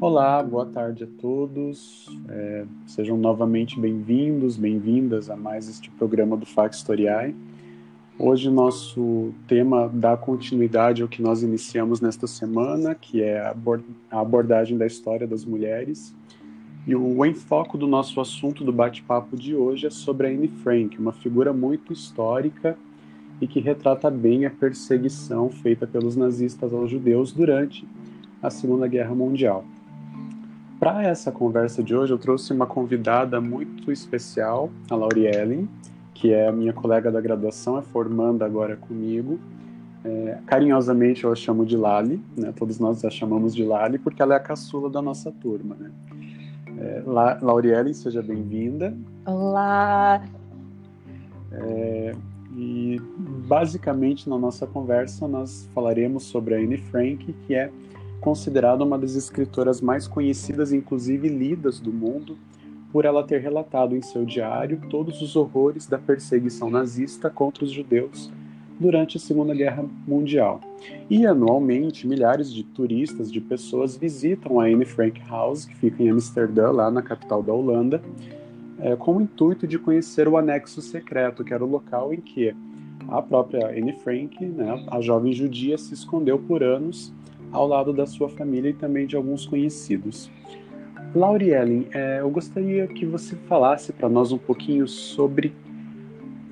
Olá, boa tarde a todos. É, sejam novamente bem-vindos, bem-vindas a mais este programa do Factoriai. Hoje nosso tema dá continuidade ao que nós iniciamos nesta semana, que é a abordagem da história das mulheres. E o enfoque do nosso assunto do bate-papo de hoje é sobre a Anne Frank, uma figura muito histórica e que retrata bem a perseguição feita pelos nazistas aos judeus durante a Segunda Guerra Mundial. Para essa conversa de hoje, eu trouxe uma convidada muito especial, a Lauriellen, que é a minha colega da graduação, é formanda agora comigo. É, carinhosamente eu a chamo de Lali, né? todos nós a chamamos de Lali, porque ela é a caçula da nossa turma. Né? É, La Lauriellen, seja bem-vinda. Olá! É, e basicamente na nossa conversa nós falaremos sobre a Anne Frank, que é considerada uma das escritoras mais conhecidas, inclusive lidas do mundo, por ela ter relatado em seu diário todos os horrores da perseguição nazista contra os judeus durante a Segunda Guerra Mundial. E anualmente, milhares de turistas, de pessoas, visitam a Anne Frank House, que fica em Amsterdã, lá na capital da Holanda, é, com o intuito de conhecer o anexo secreto, que era o local em que a própria Anne Frank, né, a jovem judia, se escondeu por anos ao lado da sua família e também de alguns conhecidos. Lauriellen, é, eu gostaria que você falasse para nós um pouquinho sobre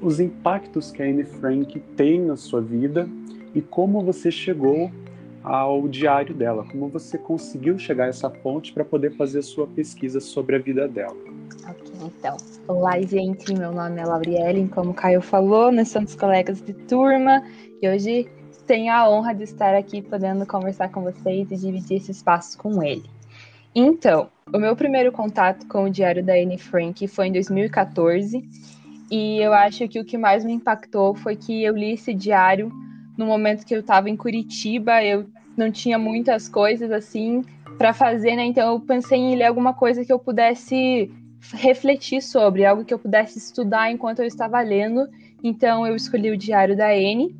os impactos que a Anne Frank tem na sua vida e como você chegou ao diário dela, como você conseguiu chegar a essa fonte para poder fazer a sua pesquisa sobre a vida dela. Ok, então. Olá, gente. Meu nome é Lauriellen, como o Caio falou, nós somos colegas de turma e hoje tenho a honra de estar aqui podendo conversar com vocês e dividir esse espaço com ele. Então, o meu primeiro contato com o diário da Anne Frank foi em 2014 e eu acho que o que mais me impactou foi que eu li esse diário no momento que eu estava em Curitiba, eu não tinha muitas coisas assim para fazer, né? Então eu pensei em ler alguma coisa que eu pudesse refletir sobre, algo que eu pudesse estudar enquanto eu estava lendo. Então eu escolhi o Diário da N.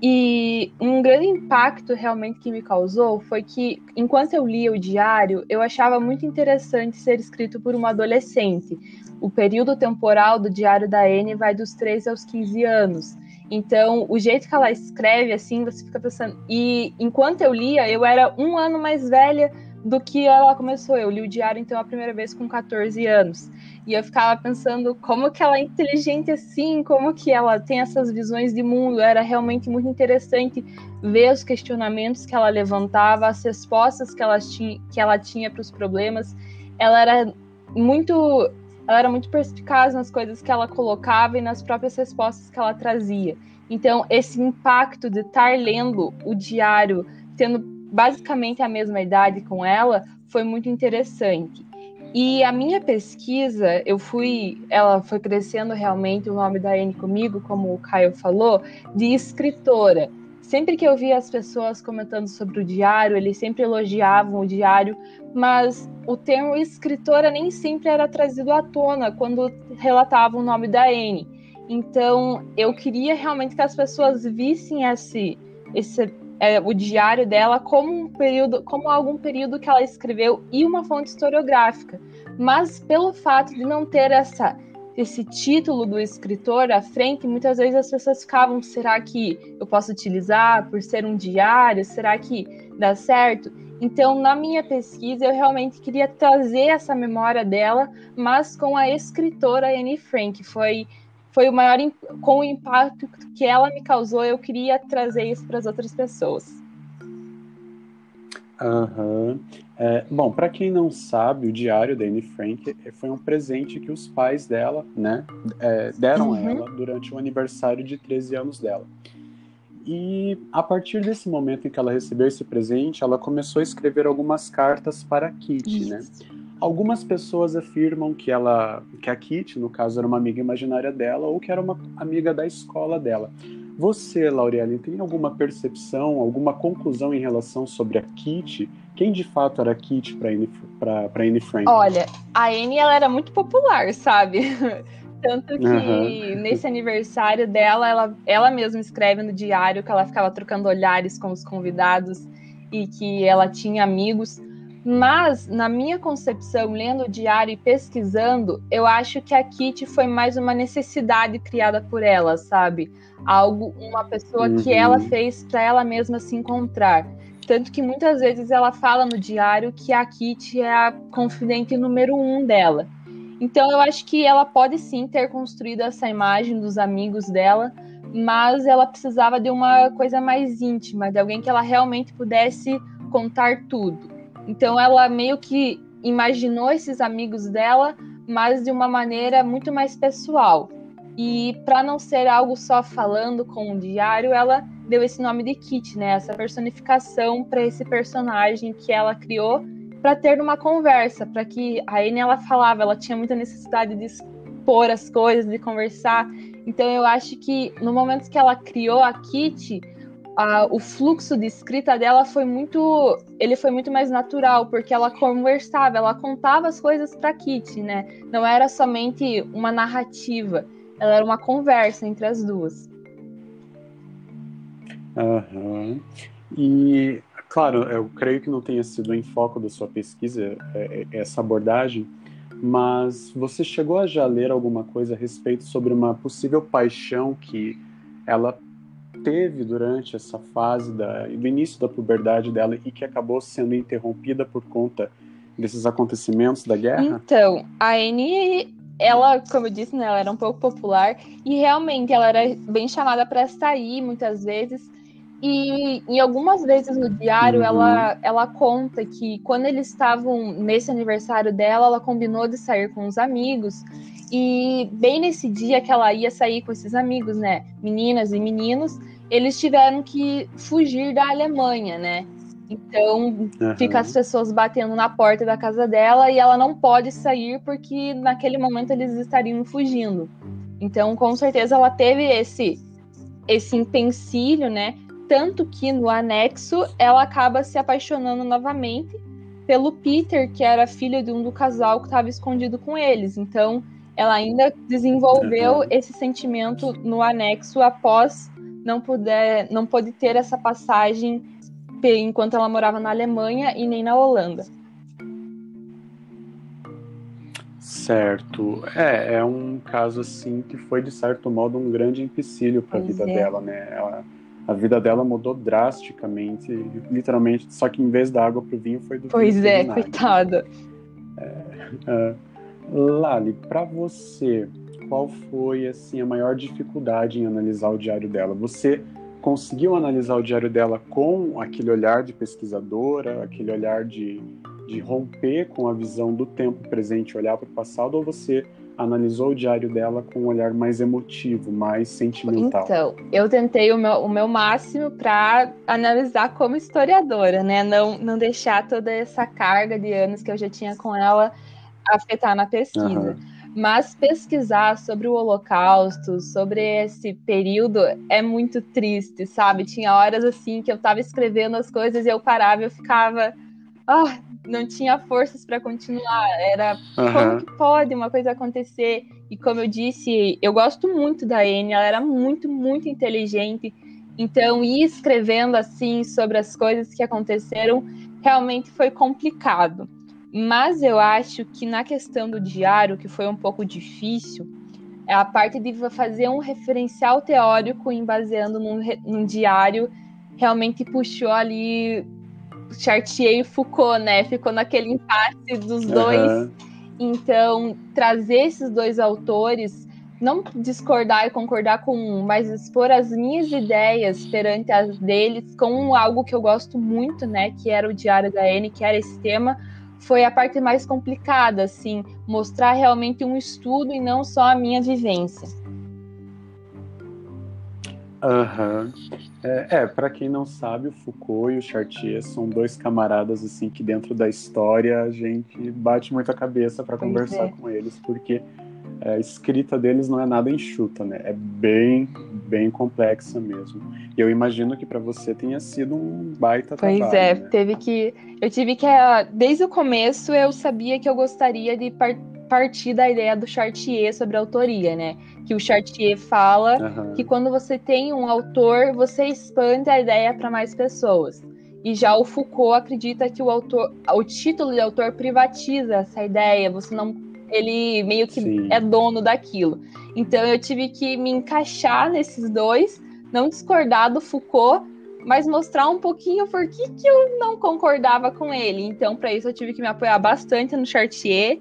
E um grande impacto realmente que me causou foi que, enquanto eu lia o diário, eu achava muito interessante ser escrito por uma adolescente. O período temporal do Diário da N vai dos 13 aos 15 anos. Então, o jeito que ela escreve, assim, você fica pensando. E enquanto eu lia, eu era um ano mais velha do que ela começou. Eu li o diário, então, a primeira vez com 14 anos. E eu ficava pensando como que ela é inteligente assim, como que ela tem essas visões de mundo. Era realmente muito interessante ver os questionamentos que ela levantava, as respostas que ela tinha, que ela tinha para os problemas. Ela era muito ela era muito perspicaz nas coisas que ela colocava e nas próprias respostas que ela trazia. Então, esse impacto de estar lendo o diário, tendo basicamente a mesma idade com ela, foi muito interessante. E a minha pesquisa, eu fui, ela foi crescendo realmente o nome da Anne comigo, como o Caio falou, de escritora. Sempre que eu via as pessoas comentando sobre o diário, eles sempre elogiavam o diário, mas o termo escritora nem sempre era trazido à tona quando relatavam o nome da Anne. Então, eu queria realmente que as pessoas vissem esse, esse é, o diário dela como um período, como algum período que ela escreveu e uma fonte historiográfica. Mas pelo fato de não ter essa esse título do escritor à frente, muitas vezes as pessoas ficavam, será que eu posso utilizar por ser um diário? Será que dá certo? Então, na minha pesquisa, eu realmente queria trazer essa memória dela, mas com a escritora Anne Frank. Foi foi o maior com o impacto que ela me causou, eu queria trazer isso para as outras pessoas. Uhum. É, bom, para quem não sabe, o diário da Anne Frank foi um presente que os pais dela, né, é, deram uhum. a ela durante o aniversário de 13 anos dela. E a partir desse momento em que ela recebeu esse presente, ela começou a escrever algumas cartas para Kitty, né? Algumas pessoas afirmam que ela, que a Kitty, no caso, era uma amiga imaginária dela ou que era uma amiga da escola dela. Você, Laureli, tem alguma percepção, alguma conclusão em relação sobre a Kitty? Quem de fato era a Kitty para Anne, Anne Frank? Olha, a Anne ela era muito popular, sabe? Tanto que uhum. nesse aniversário dela, ela, ela mesma escreve no diário que ela ficava trocando olhares com os convidados e que ela tinha amigos Mas, na minha concepção, lendo o diário e pesquisando, eu acho que a Kitty foi mais uma necessidade criada por ela, sabe? Algo, uma pessoa uhum. que ela fez para ela mesma se encontrar. Tanto que muitas vezes ela fala no diário que a Kitty é a confidente número um dela. Então eu acho que ela pode sim ter construído essa imagem dos amigos dela, mas ela precisava de uma coisa mais íntima, de alguém que ela realmente pudesse contar tudo. Então ela meio que imaginou esses amigos dela, mas de uma maneira muito mais pessoal. E para não ser algo só falando com o diário, ela deu esse nome de Kit, né? Essa personificação para esse personagem que ela criou para ter uma conversa, para que a Anne ela falava, ela tinha muita necessidade de expor as coisas, de conversar. Então eu acho que no momento que ela criou a Kit, a, o fluxo de escrita dela foi muito, ele foi muito mais natural, porque ela conversava, ela contava as coisas para Kitty, né? Não era somente uma narrativa, ela era uma conversa entre as duas. Uhum. E, claro, eu creio que não tenha sido em foco da sua pesquisa é, é, essa abordagem, mas você chegou a já ler alguma coisa a respeito sobre uma possível paixão que ela teve durante essa fase da, do início da puberdade dela e que acabou sendo interrompida por conta desses acontecimentos da guerra? Então, a Anne, ela, como eu disse, né, ela era um pouco popular e realmente ela era bem chamada para sair muitas vezes. E em algumas vezes no diário, uhum. ela, ela conta que quando eles estavam nesse aniversário dela, ela combinou de sair com os amigos. E bem nesse dia que ela ia sair com esses amigos, né, meninas e meninos, eles tiveram que fugir da Alemanha, né? Então, uhum. fica as pessoas batendo na porta da casa dela e ela não pode sair porque naquele momento eles estariam fugindo. Então, com certeza ela teve esse esse empecilho, né? Tanto que no anexo ela acaba se apaixonando novamente pelo Peter, que era filho de um do casal que estava escondido com eles. Então, ela ainda desenvolveu uhum. esse sentimento no anexo após não puder, não pôde ter essa passagem enquanto ela morava na Alemanha e nem na Holanda. Certo. É, é um caso assim que foi de certo modo um grande empecilho para a vida é. dela, né? Ela, a vida dela mudou drasticamente, literalmente, só que em vez da água pro vinho foi do Pois é, coitada. É, é, Lali, para você, qual foi assim a maior dificuldade em analisar o diário dela? Você conseguiu analisar o diário dela com aquele olhar de pesquisadora, aquele olhar de, de romper com a visão do tempo presente, olhar para o passado, ou você analisou o diário dela com um olhar mais emotivo, mais sentimental? Então, eu tentei o meu, o meu máximo para analisar como historiadora, né? Não, não deixar toda essa carga de anos que eu já tinha com ela afetar na pesquisa. Uhum. Mas pesquisar sobre o Holocausto, sobre esse período, é muito triste, sabe? Tinha horas assim que eu tava escrevendo as coisas e eu parava e eu ficava. Ah, não tinha forças para continuar. Era uhum. como que pode uma coisa acontecer? E como eu disse, eu gosto muito da Anne, ela era muito, muito inteligente. Então, ir escrevendo assim sobre as coisas que aconteceram realmente foi complicado. Mas eu acho que na questão do diário, que foi um pouco difícil, é a parte de fazer um referencial teórico em baseando num, num diário realmente puxou ali Chartier e Foucault, né? Ficou naquele empate dos dois. Uhum. Então, trazer esses dois autores, não discordar e concordar com um, mas expor as minhas ideias perante as deles com algo que eu gosto muito, né? Que era o Diário da N, que era esse tema, foi a parte mais complicada, assim, mostrar realmente um estudo e não só a minha vivência. Aham. Uhum. É, é para quem não sabe, o Foucault e o Chartier são dois camaradas assim que dentro da história a gente bate muito a cabeça para conversar é. com eles, porque a escrita deles não é nada enxuta, né? É bem, bem complexa mesmo. E eu imagino que para você tenha sido um baita pois trabalho. Pois é, né? teve que. Eu tive que. Ah, desde o começo eu sabia que eu gostaria de partir da ideia do Chartier sobre a autoria, né? Que o Chartier fala uhum. que quando você tem um autor, você expande a ideia para mais pessoas. E já o Foucault acredita que o autor, o título de autor privatiza essa ideia, você não ele meio que Sim. é dono daquilo. Então eu tive que me encaixar nesses dois, não discordar do Foucault, mas mostrar um pouquinho por que, que eu não concordava com ele. Então, para isso, eu tive que me apoiar bastante no Chartier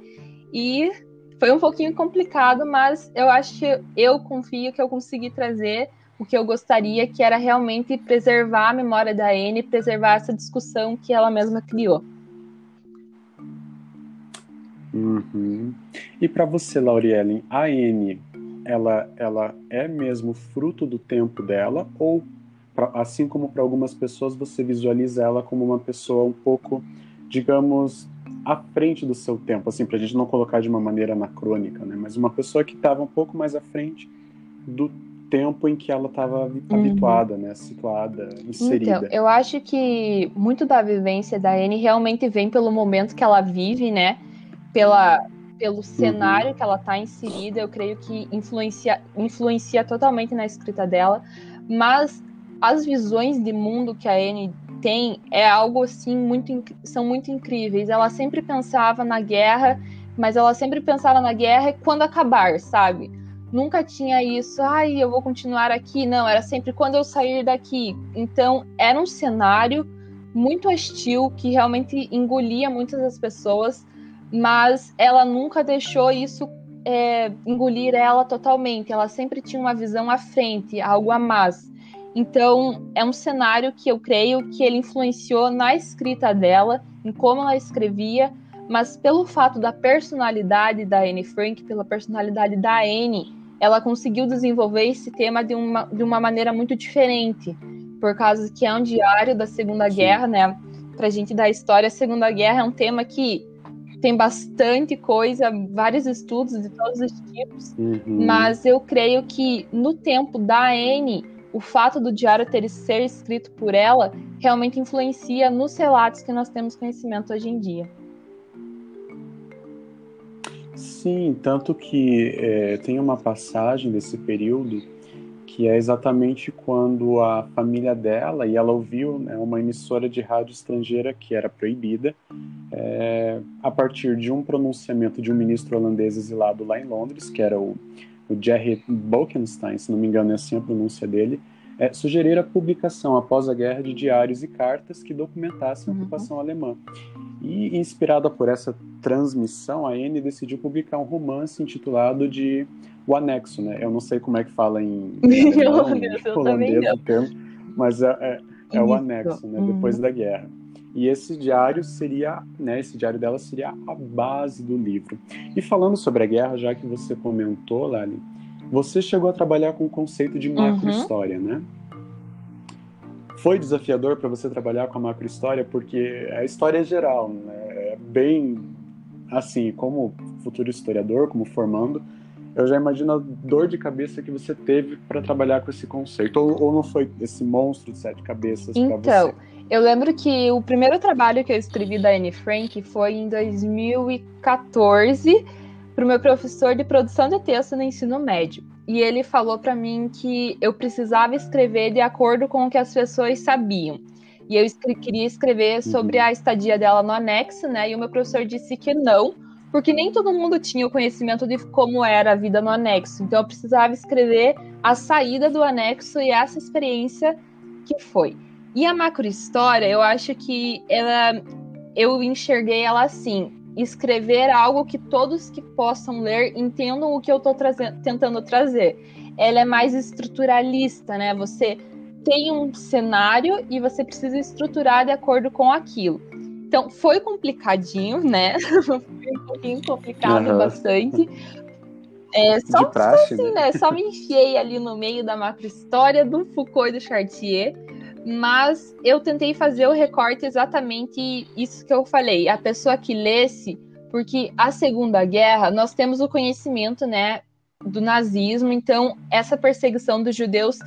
e foi um pouquinho complicado, mas eu acho que eu confio que eu consegui trazer o que eu gostaria, que era realmente preservar a memória da Anne, preservar essa discussão que ela mesma criou. Uhum. E para você, Lauriellen, a Anne, ela, ela é mesmo fruto do tempo dela ou pra, assim como para algumas pessoas você visualiza ela como uma pessoa um pouco, digamos, à frente do seu tempo, assim, para a gente não colocar de uma maneira anacrônica, né? Mas uma pessoa que estava um pouco mais à frente do tempo em que ela estava uhum. habituada, né, situada, inserida. Então, eu acho que muito da vivência da Anne realmente vem pelo momento que ela vive, né, pela pelo uhum. cenário que ela está inserida, eu creio que influencia influencia totalmente na escrita dela, mas as visões de mundo que a Anne tem é algo assim muito são muito incríveis. Ela sempre pensava na guerra, mas ela sempre pensava na guerra quando acabar, sabe? Nunca tinha isso, ai, eu vou continuar aqui. Não, era sempre quando eu sair daqui. Então, era um cenário muito hostil que realmente engolia muitas das pessoas, mas ela nunca deixou isso é, engolir ela totalmente. Ela sempre tinha uma visão à frente, algo a mais. Então, é um cenário que eu creio que ele influenciou na escrita dela, em como ela escrevia, mas pelo fato da personalidade da Anne Frank, pela personalidade da Anne, ela conseguiu desenvolver esse tema de uma, de uma maneira muito diferente, por causa que é um diário da Segunda Sim. Guerra, né? Pra gente dar história, a Segunda Guerra é um tema que tem bastante coisa, vários estudos de todos os tipos, uhum. mas eu creio que no tempo da Anne o fato do diário ter ser escrito por ela realmente influencia nos relatos que nós temos conhecimento hoje em dia. Sim, tanto que é, tem uma passagem desse período que é exatamente quando a família dela, e ela ouviu né, uma emissora de rádio estrangeira que era proibida, é, a partir de um pronunciamento de um ministro holandês exilado lá em Londres, que era o o Jerry Bolkenstein, se não me engano é assim a pronúncia dele, é, sugerir a publicação após a guerra de diários e cartas que documentassem a uhum. ocupação alemã. E, inspirada por essa transmissão, a Anne decidiu publicar um romance intitulado de O Anexo, né? Eu não sei como é que fala em alemão, holandês, o termo, mas é, é, é o Anexo, né? Uhum. Depois da guerra. E esse diário seria, né, esse diário dela seria a base do livro. E falando sobre a guerra, já que você comentou, Lali, você chegou a trabalhar com o conceito de macro-história, uhum. né? Foi desafiador para você trabalhar com a macro-história, porque a história é geral, né? É bem assim, como futuro historiador, como formando, eu já imagino a dor de cabeça que você teve para trabalhar com esse conceito. Ou, ou, não foi esse monstro de sete cabeças então, para você? Eu lembro que o primeiro trabalho que eu escrevi da Anne Frank foi em 2014 para o meu professor de produção de texto no ensino médio. E ele falou para mim que eu precisava escrever de acordo com o que as pessoas sabiam. E eu queria escrever sobre uhum. a estadia dela no anexo, né? E o meu professor disse que não, porque nem todo mundo tinha o conhecimento de como era a vida no anexo. Então eu precisava escrever a saída do anexo e essa experiência que foi. E a macrohistória, eu acho que ela eu enxerguei ela assim, escrever algo que todos que possam ler entendam o que eu estou tentando trazer. Ela é mais estruturalista, né? Você tem um cenário e você precisa estruturar de acordo com aquilo. Então, foi complicadinho, né? foi um pouquinho complicado uhum. bastante. É, só, praxe, assim, né? né? Só me enfiei ali no meio da macro história do Foucault e do Chartier. Mas eu tentei fazer o recorte exatamente isso que eu falei. A pessoa que lesse, porque a Segunda Guerra, nós temos o conhecimento, né, do nazismo, então essa perseguição dos judeus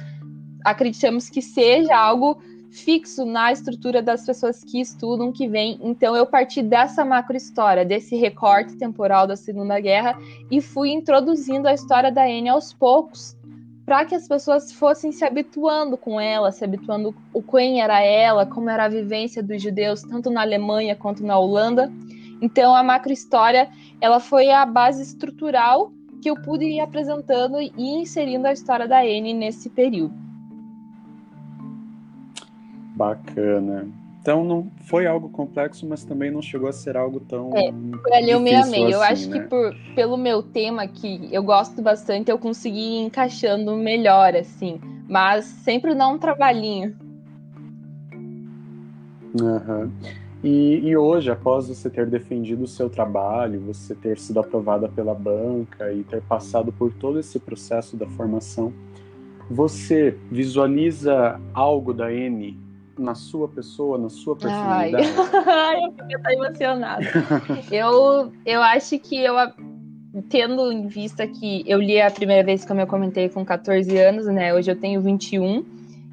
acreditamos que seja algo fixo na estrutura das pessoas que estudam, que vêm. Então eu parti dessa macro história, desse recorte temporal da Segunda Guerra e fui introduzindo a história da Anne aos poucos para que as pessoas fossem se habituando com ela, se habituando o quem era ela, como era a vivência dos judeus, tanto na Alemanha quanto na Holanda. Então, a macrohistória ela foi a base estrutural que eu pude ir apresentando e inserindo a história da Anne nesse período. Bacana. Então não foi algo complexo, mas também não chegou a ser algo tão. É, foi ali eu meio a meio. Assim, eu acho né? que por, pelo meu tema, que eu gosto bastante, eu consegui ir encaixando melhor, assim. Mas sempre dá um trabalhinho. Uhum. E, e, hoje, após você ter defendido o seu trabalho, você ter sido aprovada pela banca e ter passado por todo esse processo da formação, você visualiza algo da N na sua pessoa, na sua personalidade? Ai, eu fico até emocionada. eu, eu acho que eu, tendo em vista que eu li a primeira vez, como eu comentei, com 14 anos, né? Hoje eu tenho 21.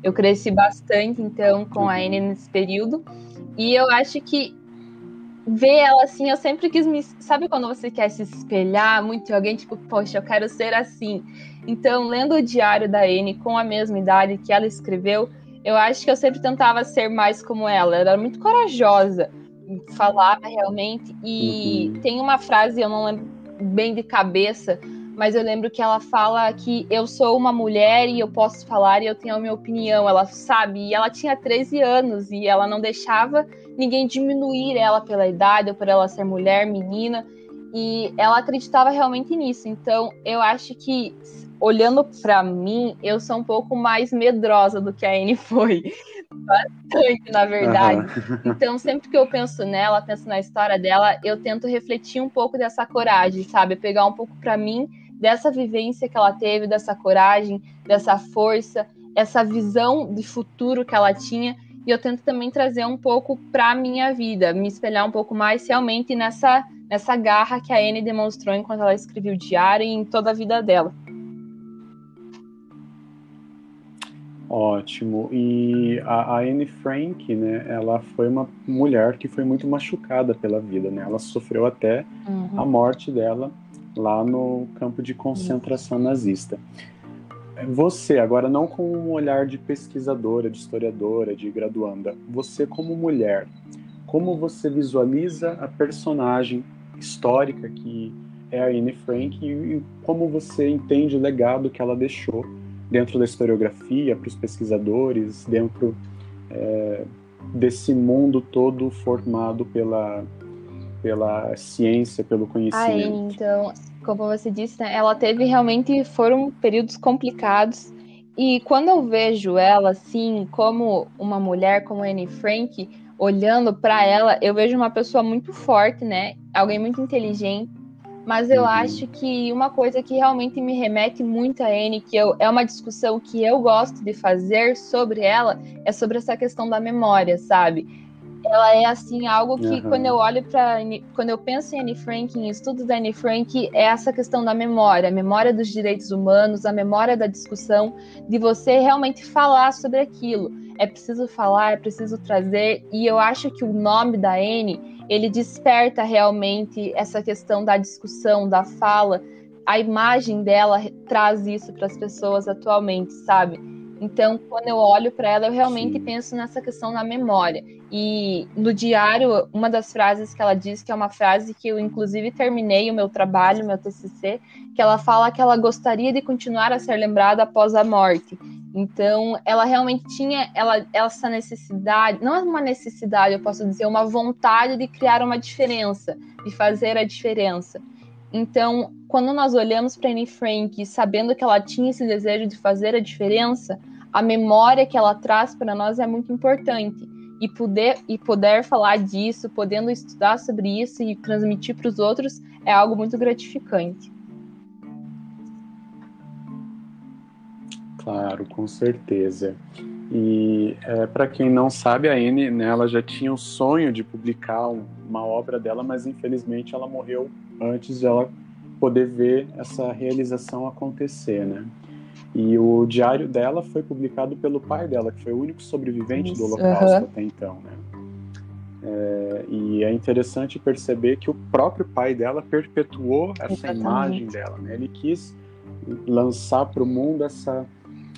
Eu cresci bastante, então, com a N nesse período. E eu acho que ver ela assim, eu sempre quis me. Sabe quando você quer se espelhar muito em alguém, tipo, poxa, eu quero ser assim. Então, lendo o diário da N com a mesma idade que ela escreveu, eu acho que eu sempre tentava ser mais como ela. Ela era muito corajosa, falava realmente. E uhum. tem uma frase, eu não lembro bem de cabeça, mas eu lembro que ela fala que eu sou uma mulher e eu posso falar e eu tenho a minha opinião. Ela sabe, e ela tinha 13 anos e ela não deixava ninguém diminuir ela pela idade ou por ela ser mulher, menina. E ela acreditava realmente nisso. Então, eu acho que olhando para mim, eu sou um pouco mais medrosa do que a Anne foi. Bastante, na verdade. Uhum. Então, sempre que eu penso nela, penso na história dela, eu tento refletir um pouco dessa coragem, sabe? Pegar um pouco para mim dessa vivência que ela teve, dessa coragem, dessa força, essa visão de futuro que ela tinha. E eu tento também trazer um pouco para minha vida, me espelhar um pouco mais realmente nessa, nessa garra que a Anne demonstrou enquanto ela escreveu o diário e em toda a vida dela. Ótimo. E a, Anne Frank, né, ela foi uma mulher que foi muito machucada pela vida, né? Ela sofreu até uhum. a morte dela lá no campo de concentração uhum. nazista. Você, agora não com um olhar de pesquisadora, de historiadora, de graduanda, você como mulher, como você visualiza a personagem histórica que é a Anne Frank e como você entende o legado que ela deixou dentro da historiografia, para os pesquisadores, dentro é, desse mundo todo formado pela, pela ciência, pelo conhecimento. Ah, então, como você disse, né, ela teve realmente, foram períodos complicados, e quando eu vejo ela, assim, como uma mulher, como Anne Frank, olhando para ela, eu vejo uma pessoa muito forte, né, alguém muito inteligente, mas eu uhum. acho que uma coisa que realmente me remete muito a Anne, que eu, é uma discussão que eu gosto de fazer sobre ela, é sobre essa questão da memória, sabe? Ela é assim algo que uhum. quando eu olho para quando eu penso em Anne Frank, em estudos da Anne Frank, é essa questão da memória, a memória dos direitos humanos, a memória da discussão, de você realmente falar sobre aquilo. É preciso falar, é preciso trazer, e eu acho que o nome da Anne ele desperta realmente essa questão da discussão, da fala. A imagem dela traz isso para as pessoas atualmente, sabe? Então, quando eu olho para ela, eu realmente Sim. penso nessa questão da memória. E no diário, uma das frases que ela diz, que é uma frase que eu inclusive terminei o meu trabalho, meu TCC, que ela fala que ela gostaria de continuar a ser lembrada após a morte. Então, ela realmente tinha ela, essa necessidade, não é uma necessidade, eu posso dizer, uma vontade de criar uma diferença, de fazer a diferença. Então, quando nós olhamos para Anne Frank, sabendo que ela tinha esse desejo de fazer a diferença, a memória que ela traz para nós é muito importante. E poder, e poder falar disso, podendo estudar sobre isso e transmitir para os outros é algo muito gratificante. Claro, com certeza. E é, para quem não sabe, a Anne, né, ela já tinha o sonho de publicar uma obra dela, mas infelizmente ela morreu antes de ela poder ver essa realização acontecer, né? E o diário dela foi publicado pelo pai dela, que foi o único sobrevivente Isso, do Holocausto uhum. até então, né? É, e é interessante perceber que o próprio pai dela perpetuou essa Exatamente. imagem dela, né? Ele quis lançar para o mundo essa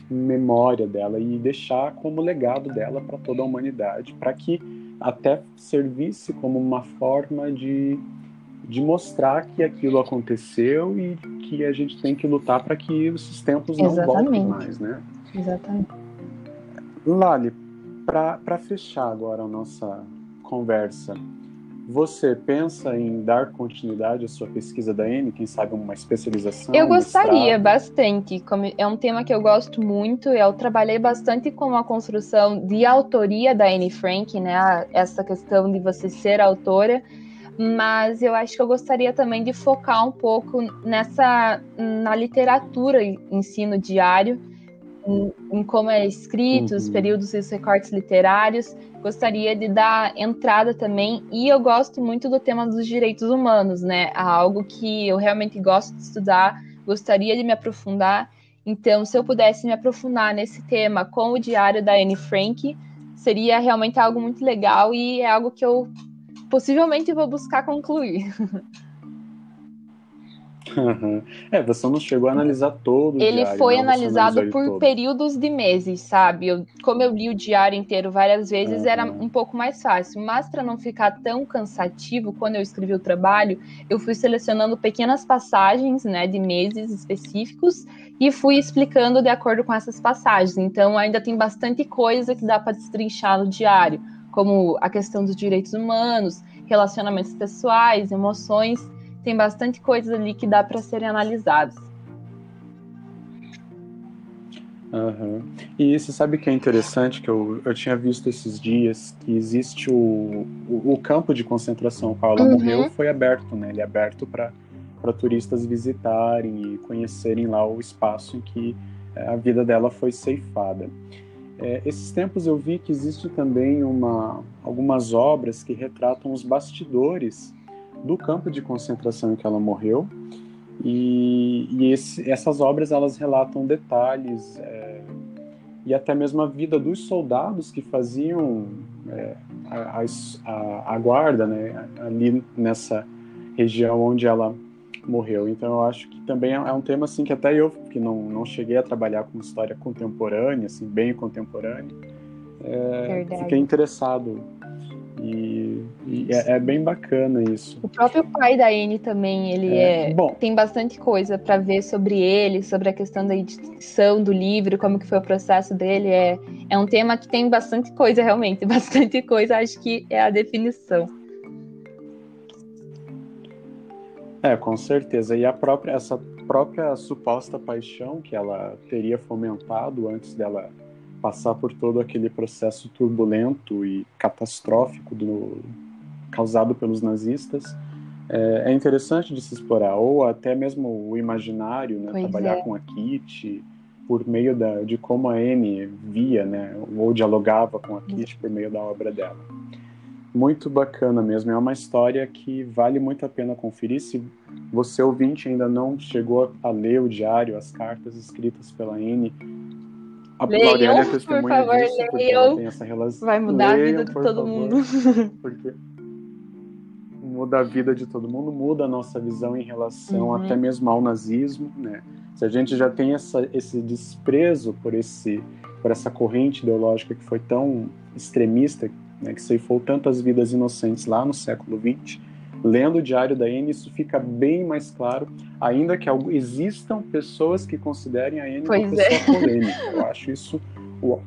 memória dela e deixar como legado dela para toda a humanidade, para que até servisse como uma forma de, de mostrar que aquilo aconteceu e que a gente tem que lutar para que esses tempos não Exatamente. voltem mais, né? Exatamente. Lali, para fechar agora a nossa conversa, você pensa em dar continuidade à sua pesquisa da N, quem sabe uma especialização? Eu gostaria mestrado? bastante. É um tema que eu gosto muito. Eu trabalhei bastante com a construção de autoria da Anne Frank, né? Essa questão de você ser autora. Mas eu acho que eu gostaria também de focar um pouco nessa na literatura ensino diário em, em como é escrito, uhum. os períodos e os recortes literários. Gostaria de dar entrada também, e eu gosto muito do tema dos direitos humanos, né? Algo que eu realmente gosto de estudar, gostaria de me aprofundar. Então, se eu pudesse me aprofundar nesse tema com o diário da Anne Frank, seria realmente algo muito legal e é algo que eu possivelmente vou buscar concluir. É, você não chegou a analisar todo Ele diário, foi analisado por todo. períodos de meses, sabe? Eu, como eu li o diário inteiro várias vezes, uhum. era um pouco mais fácil. Mas para não ficar tão cansativo, quando eu escrevi o trabalho, eu fui selecionando pequenas passagens, né, de meses específicos e fui explicando de acordo com essas passagens. Então, ainda tem bastante coisa que dá para destrinchar no diário, como a questão dos direitos humanos, relacionamentos pessoais, emoções tem bastante coisa ali que dá para serem analisadas. Uhum. E você sabe que é interessante que eu, eu tinha visto esses dias que existe o, o, o campo de concentração qual ela uhum. morreu foi aberto, né? Ele é aberto para turistas visitarem e conhecerem lá o espaço em que é, a vida dela foi ceifada. É, esses tempos eu vi que existe também uma, algumas obras que retratam os bastidores do campo de concentração em que ela morreu. E, e esse, essas obras elas relatam detalhes é, e até mesmo a vida dos soldados que faziam é, a, a, a, guarda né, ali nessa região onde ela morreu. Então eu acho que também é um tema assim que até eu que não, não cheguei a trabalhar com história contemporânea, assim bem contemporânea, é, fiquei interessado e, e é, é, bem bacana isso. O próprio pai da Anne também, ele é, é bom, tem bastante coisa para ver sobre ele, sobre a questão da edição do livro, como que foi o processo dele. É, é um tema que tem bastante coisa, realmente, bastante coisa, acho que é a definição. É, com certeza. E a própria, essa própria suposta paixão que ela teria fomentado antes dela passar por todo aquele processo turbulento e catastrófico do, causado pelos nazistas, é, é, interessante de se explorar, ou até mesmo o imaginário, né, trabalhar é. com a Kitty, por meio da, de como a Anne via, né, ou dialogava com a Kitty por meio da obra dela. Muito bacana mesmo, é uma história que vale muito a pena conferir. Se você ouvinte ainda não chegou a ler o diário, as cartas escritas pela Anne, a leiam, é por favor, disso, leiam. Relação... Vai mudar leiam, a vida de todo favor, mundo. Porque muda a vida de todo mundo, muda a nossa visão em relação uhum. até mesmo ao nazismo, né? Se a gente já tem essa, esse desprezo por esse por essa corrente ideológica que foi tão extremista, né, que ceifou tantas vidas inocentes lá no século XX, Lendo o Diário da Anne, isso fica bem mais claro, ainda que existam pessoas que considerem a Anne pois uma pessoa é. polêmica. Eu acho isso o,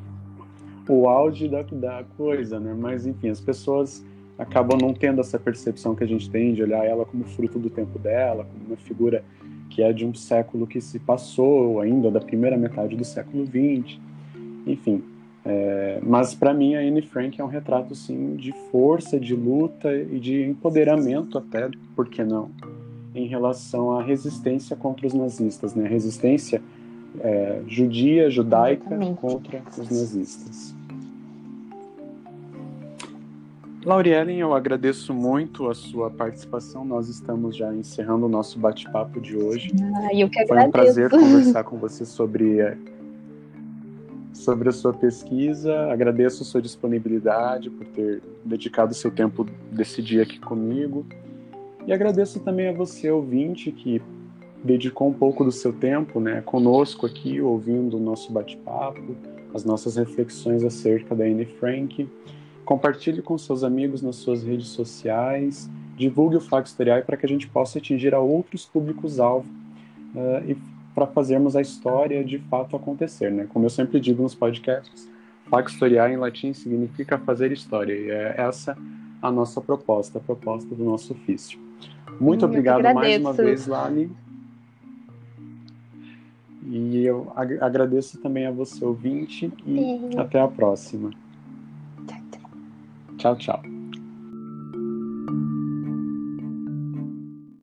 o auge da, da coisa, né? Mas, enfim, as pessoas acabam não tendo essa percepção que a gente tem de olhar ela como fruto do tempo dela, como uma figura que é de um século que se passou, ainda da primeira metade do século XX. Enfim, é, mas para mim a Anne Frank é um retrato sim de força, de luta e de empoderamento até, por que não, em relação à resistência contra os nazistas, né? Resistência é, judia, judaica Exatamente. contra os nazistas. Lauriellen, eu agradeço muito a sua participação. Nós estamos já encerrando o nosso bate-papo de hoje. Ah, eu que Foi um prazer conversar com você sobre sobre a sua pesquisa. Agradeço a sua disponibilidade por ter dedicado seu tempo desse dia aqui comigo. E agradeço também a você, ouvinte, que dedicou um pouco do seu tempo né, conosco aqui, ouvindo o nosso bate-papo, as nossas reflexões acerca da Anne Frank. Compartilhe com seus amigos nas suas redes sociais, divulgue o Flag Historial para que a gente possa atingir a outros públicos-alvo uh, e para fazermos a história de fato acontecer. Né? Como eu sempre digo nos podcasts, Factoriar em latim significa fazer história, e é essa a nossa proposta, a proposta do nosso ofício. Muito hum, obrigado mais uma vez, Lali. E eu agradeço também a você, ouvinte, e até a próxima. Tchau, tchau.